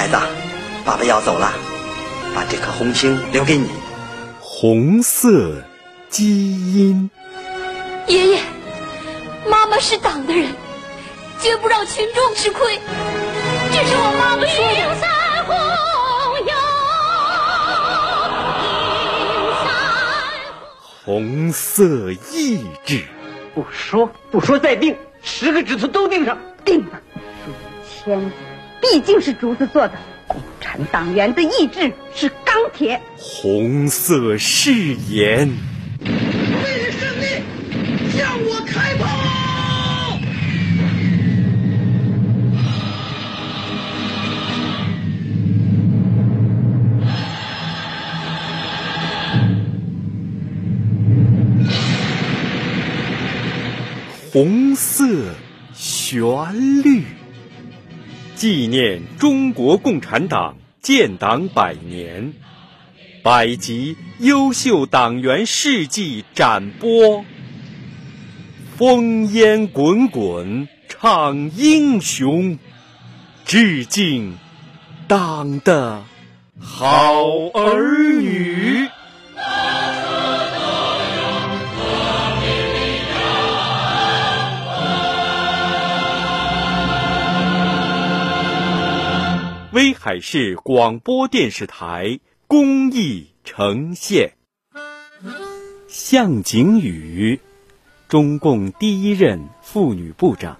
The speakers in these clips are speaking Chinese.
孩子，爸爸要走了，把这颗红星留给你。红色基因。爷爷，妈妈是党的人，绝不让群众吃亏。这是我妈妈说的。红色意志，不说不说再定，十个指头都定上，定了。数字签子毕竟是竹子做的，共产党员的意志是钢铁。红色誓言，为了胜利，向我开炮！红色旋律，纪念中国共产党建党百年，百集优秀党员事迹展播。烽烟滚滚唱英雄，致敬党的好儿女。威海市广播电视台公益呈现。向景宇，中共第一任妇女部长。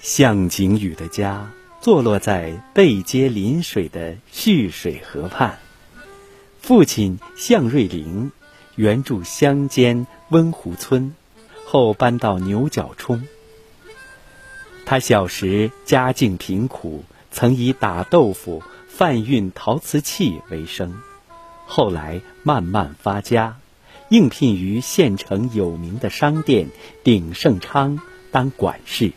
向景宇的家坐落在背街临水的蓄水河畔。父亲向瑞麟原住乡间温湖村，后搬到牛角冲。他小时家境贫苦。曾以打豆腐、贩运陶瓷器为生，后来慢慢发家，应聘于县城有名的商店鼎盛昌当管事。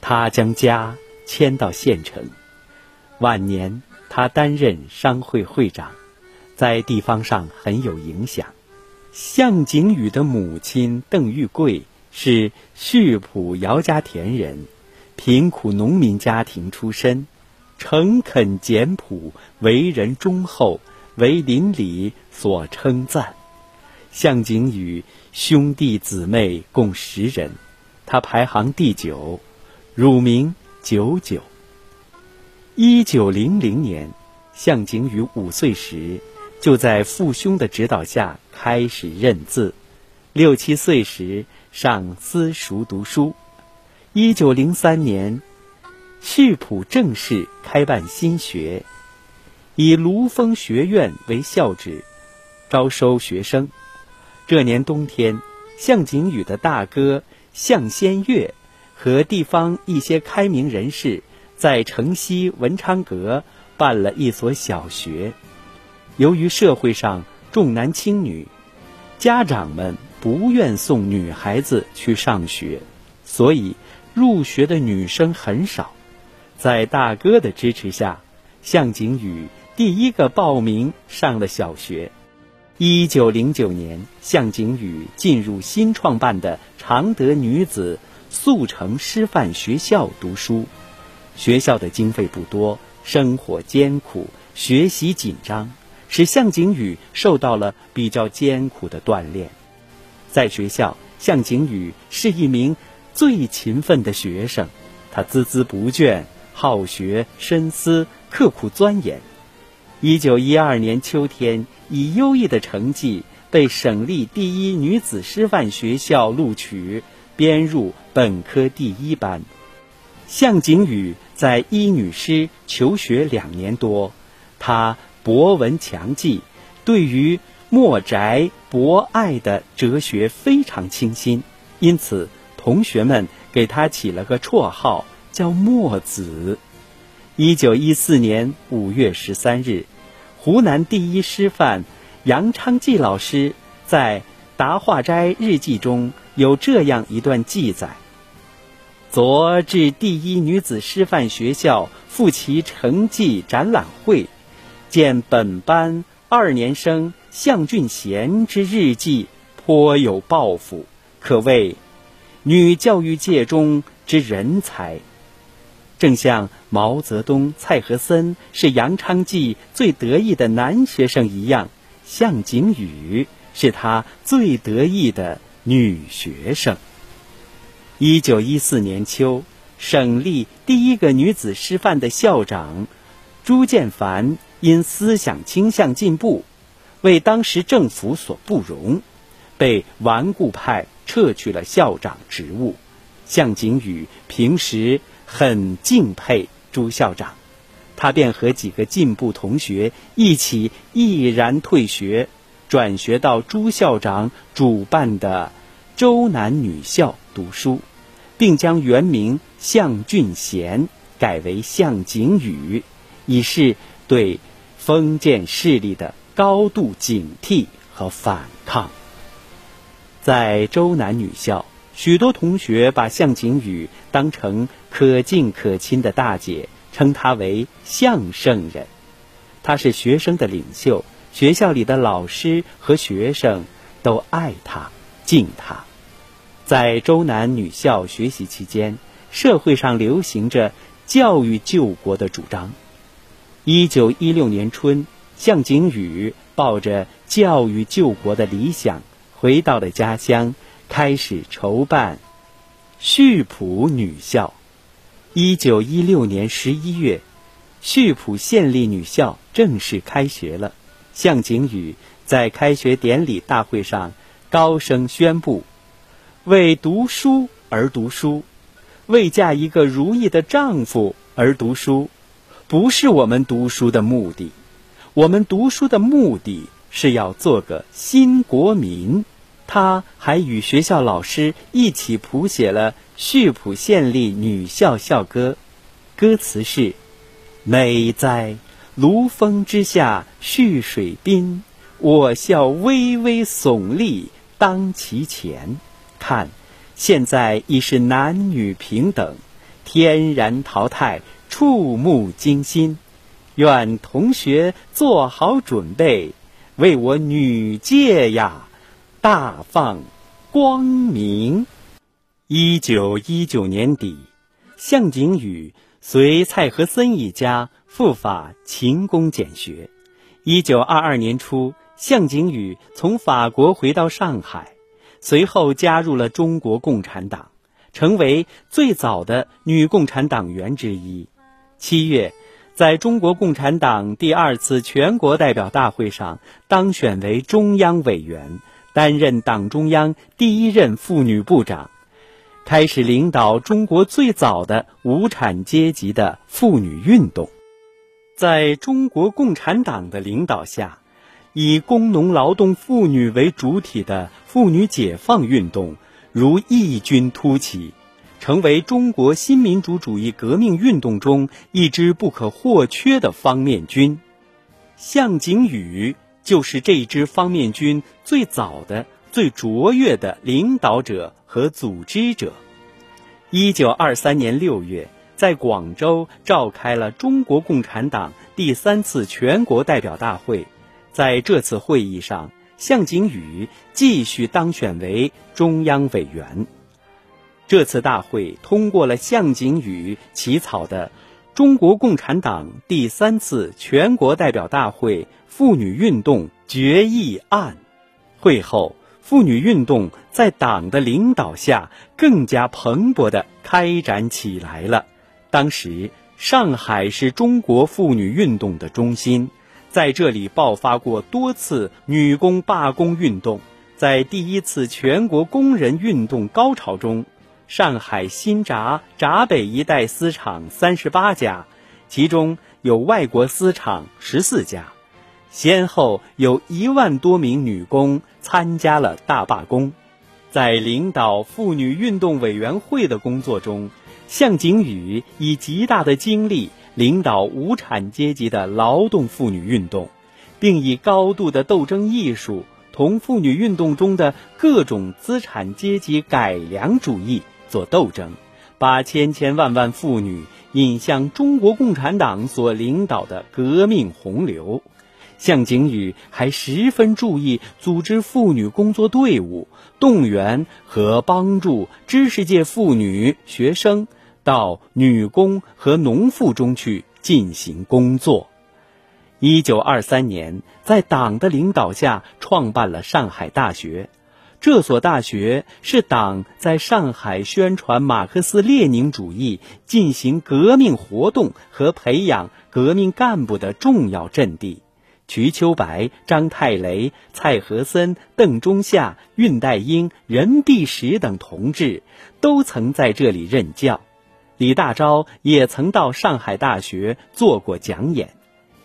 他将家迁到县城，晚年他担任商会会长，在地方上很有影响。向景宇的母亲邓玉桂是溆浦姚家田人。贫苦农民家庭出身，诚恳简朴，为人忠厚，为邻里所称赞。向景宇兄弟姊妹共十人，他排行第九，乳名九九。一九零零年，向景宇五岁时，就在父兄的指导下开始认字，六七岁时上私塾读书。一九零三年，溆浦正式开办新学，以卢峰学院为校址，招收学生。这年冬天，向景宇的大哥向先月和地方一些开明人士在城西文昌阁办了一所小学。由于社会上重男轻女，家长们不愿送女孩子去上学，所以。入学的女生很少，在大哥的支持下，向景宇第一个报名上了小学。一九零九年，向景宇进入新创办的常德女子速成师范学校读书。学校的经费不多，生活艰苦，学习紧张，使向景宇受到了比较艰苦的锻炼。在学校，向景宇是一名。最勤奋的学生，他孜孜不倦，好学深思，刻苦钻研。一九一二年秋天，以优异的成绩被省立第一女子师范学校录取，编入本科第一班。向景宇在一女师求学两年多，他博闻强记，对于墨翟博爱的哲学非常清新，因此。同学们给他起了个绰号，叫墨子。一九一四年五月十三日，湖南第一师范杨昌济老师在《达化斋日记》中有这样一段记载：昨至第一女子师范学校复其成绩展览会，见本班二年生向俊贤之日记，颇有抱负，可谓。女教育界中之人才，正像毛泽东、蔡和森是杨昌济最得意的男学生一样，向景宇是他最得意的女学生。一九一四年秋，省立第一个女子师范的校长朱建凡因思想倾向进步，为当时政府所不容，被顽固派撤去了校长职务。向景宇平时很敬佩朱校长，他便和几个进步同学一起毅然退学，转学到朱校长主办的周南女校读书。并将原名向俊贤改为向景宇，以示对封建势力的高度警惕和反抗。在周南女校，许多同学把向景宇当成可敬可亲的大姐，称她为向圣人。她是学生的领袖，学校里的老师和学生都爱她、敬她。在周南女校学习期间，社会上流行着教育救国的主张。一九一六年春，向景宇抱着教育救国的理想，回到了家乡，开始筹办溆浦女校。一九一六年十一月，溆浦县立女校正式开学了。向景宇在开学典礼大会上高声宣布。为读书而读书，为嫁一个如意的丈夫而读书，不是我们读书的目的。我们读书的目的是要做个新国民。他还与学校老师一起谱写了溆浦县立女校校歌，歌词是：“美哉，庐峰之下溆水滨，我校巍巍耸立当其前。”看，现在已是男女平等，天然淘汰，触目惊心。愿同学做好准备，为我女界呀大放光明。一九一九年底，向景宇随蔡和森一家赴法勤工俭学。一九二二年初，向景宇从法国回到上海。随后加入了中国共产党，成为最早的女共产党员之一。七月，在中国共产党第二次全国代表大会上当选为中央委员，担任党中央第一任妇女部长，开始领导中国最早的无产阶级的妇女运动。在中国共产党的领导下。以工农劳动妇女为主体的妇女解放运动如异军突起，成为中国新民主主义革命运动中一支不可或缺的方面军。向景宇就是这支方面军最早的、最卓越的领导者和组织者。一九二三年六月，在广州召开了中国共产党第三次全国代表大会。在这次会议上，向景宇继续当选为中央委员。这次大会通过了向景宇起草的《中国共产党第三次全国代表大会妇女运动决议案》。会后，妇女运动在党的领导下更加蓬勃地开展起来了。当时，上海是中国妇女运动的中心。在这里爆发过多次女工罢工运动，在第一次全国工人运动高潮中，上海新闸闸北一带丝厂三十八家，其中有外国丝厂十四家，先后有一万多名女工参加了大罢工。在领导妇女运动委员会的工作中，向景宇以极大的精力。领导无产阶级的劳动妇女运动，并以高度的斗争艺术同妇女运动中的各种资产阶级改良主义做斗争，把千千万万妇女引向中国共产党所领导的革命洪流。向景宇还十分注意组织妇女工作队伍，动员和帮助知识界妇女学生。到女工和农妇中去进行工作。一九二三年，在党的领导下创办了上海大学。这所大学是党在上海宣传马克思列宁主义、进行革命活动和培养革命干部的重要阵地。瞿秋白、张太雷、蔡和森、邓中夏、恽代英、任弼时等同志都曾在这里任教。李大钊也曾到上海大学做过讲演。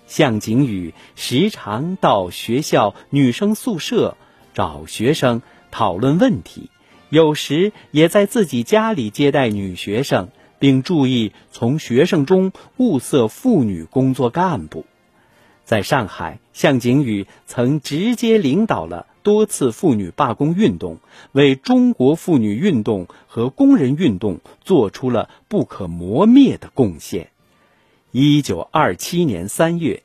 向景宇时常到学校女生宿舍找学生。讨论问题，有时也在自己家里接待女学生，并注意从学生中物色妇女工作干部。在上海，向景宇曾直接领导了多次妇女罢工运动，为中国妇女运动和工人运动做出了不可磨灭的贡献。一九二七年三月，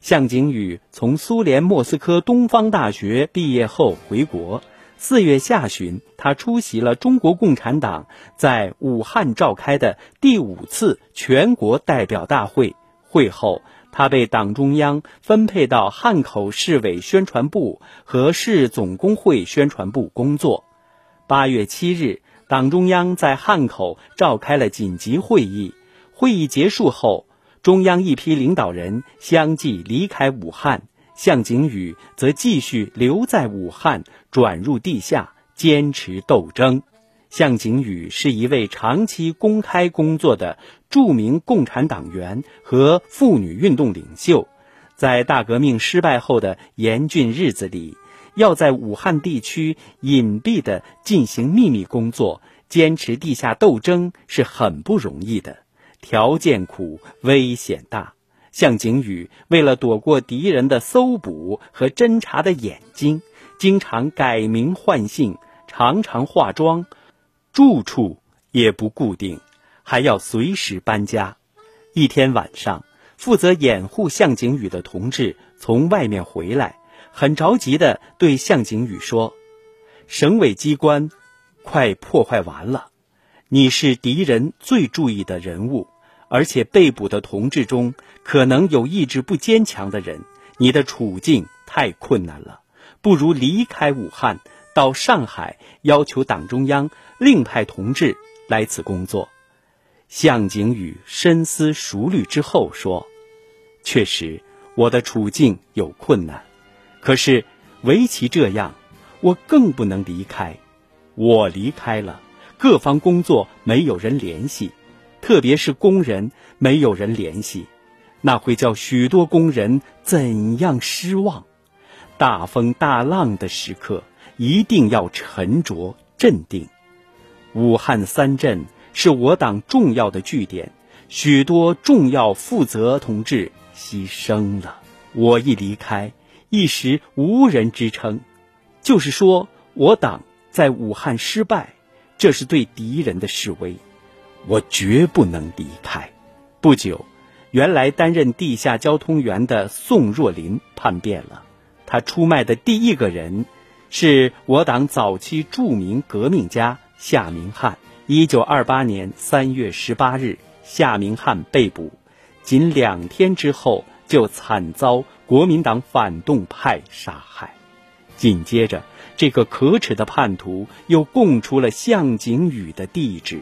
向景宇从苏联莫斯科东方大学毕业后回国。四月下旬，他出席了中国共产党在武汉召开的第五次全国代表大会。会后，他被党中央分配到汉口市委宣传部和市总工会宣传部工作。八月七日，党中央在汉口召开了紧急会议。会议结束后，中央一批领导人相继离开武汉。向景宇则继续留在武汉，转入地下，坚持斗争。向景宇是一位长期公开工作的著名共产党员和妇女运动领袖。在大革命失败后的严峻日子里，要在武汉地区隐蔽地进行秘密工作，坚持地下斗争是很不容易的，条件苦，危险大。向景宇为了躲过敌人的搜捕和侦查的眼睛，经常改名换姓，常常化妆，住处也不固定，还要随时搬家。一天晚上，负责掩护向景宇的同志从外面回来，很着急地对向景宇说：“省委机关快破坏完了，你是敌人最注意的人物。”而且被捕的同志中，可能有意志不坚强的人。你的处境太困难了，不如离开武汉，到上海，要求党中央另派同志来此工作。向景宇深思熟虑之后说：“确实，我的处境有困难，可是，唯其这样，我更不能离开。我离开了，各方工作没有人联系。”特别是工人没有人联系，那会叫许多工人怎样失望？大风大浪的时刻，一定要沉着镇定。武汉三镇是我党重要的据点，许多重要负责同志牺牲了。我一离开，一时无人支撑。就是说我党在武汉失败，这是对敌人的示威。我绝不能离开。不久，原来担任地下交通员的宋若林叛变了。他出卖的第一个人，是我党早期著名革命家夏明翰。一九二八年三月十八日，夏明翰被捕，仅两天之后就惨遭国民党反动派杀害。紧接着，这个可耻的叛徒又供出了向景宇的地址。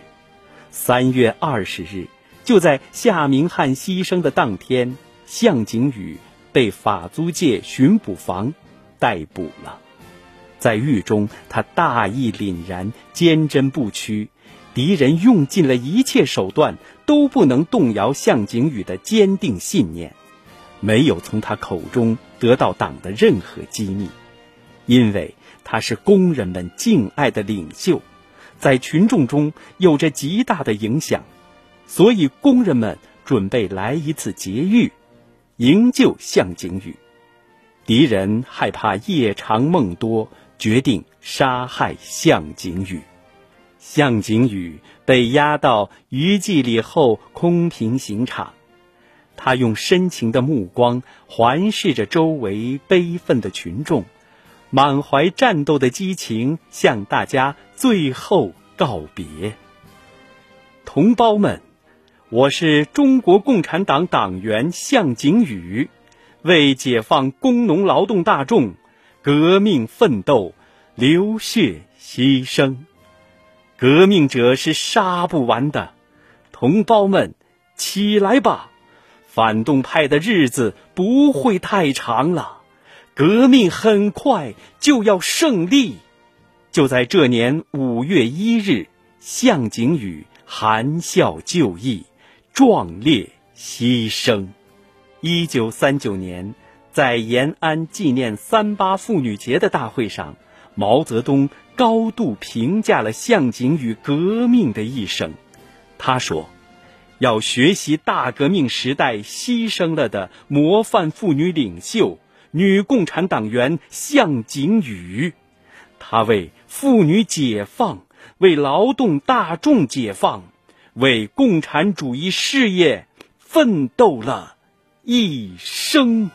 三月二十日，就在夏明翰牺牲的当天，向景宇被法租界巡捕房逮捕了。在狱中，他大义凛然，坚贞不屈。敌人用尽了一切手段，都不能动摇向景宇的坚定信念。没有从他口中得到党的任何机密，因为他是工人们敬爱的领袖。在群众中有着极大的影响，所以工人们准备来一次劫狱，营救向景宇。敌人害怕夜长梦多，决定杀害向景宇。向景宇被押到余记里后空平刑场，他用深情的目光环视着周围悲愤的群众。满怀战斗的激情，向大家最后告别。同胞们，我是中国共产党党员向景宇，为解放工农劳动大众，革命奋斗，流血牺牲。革命者是杀不完的，同胞们，起来吧！反动派的日子不会太长了，革命很快就要胜利。就在这年五月一日，向景宇含笑就义，壮烈牺牲。一九三九年，在延安纪念三八妇女节的大会上，毛泽东高度评价了向景宇革命的一生。他说：“要学习大革命时代牺牲了的模范妇女领袖、女共产党员向景宇。”她为妇女解放、为劳动大众解放、为共产主义事业奋斗了一生。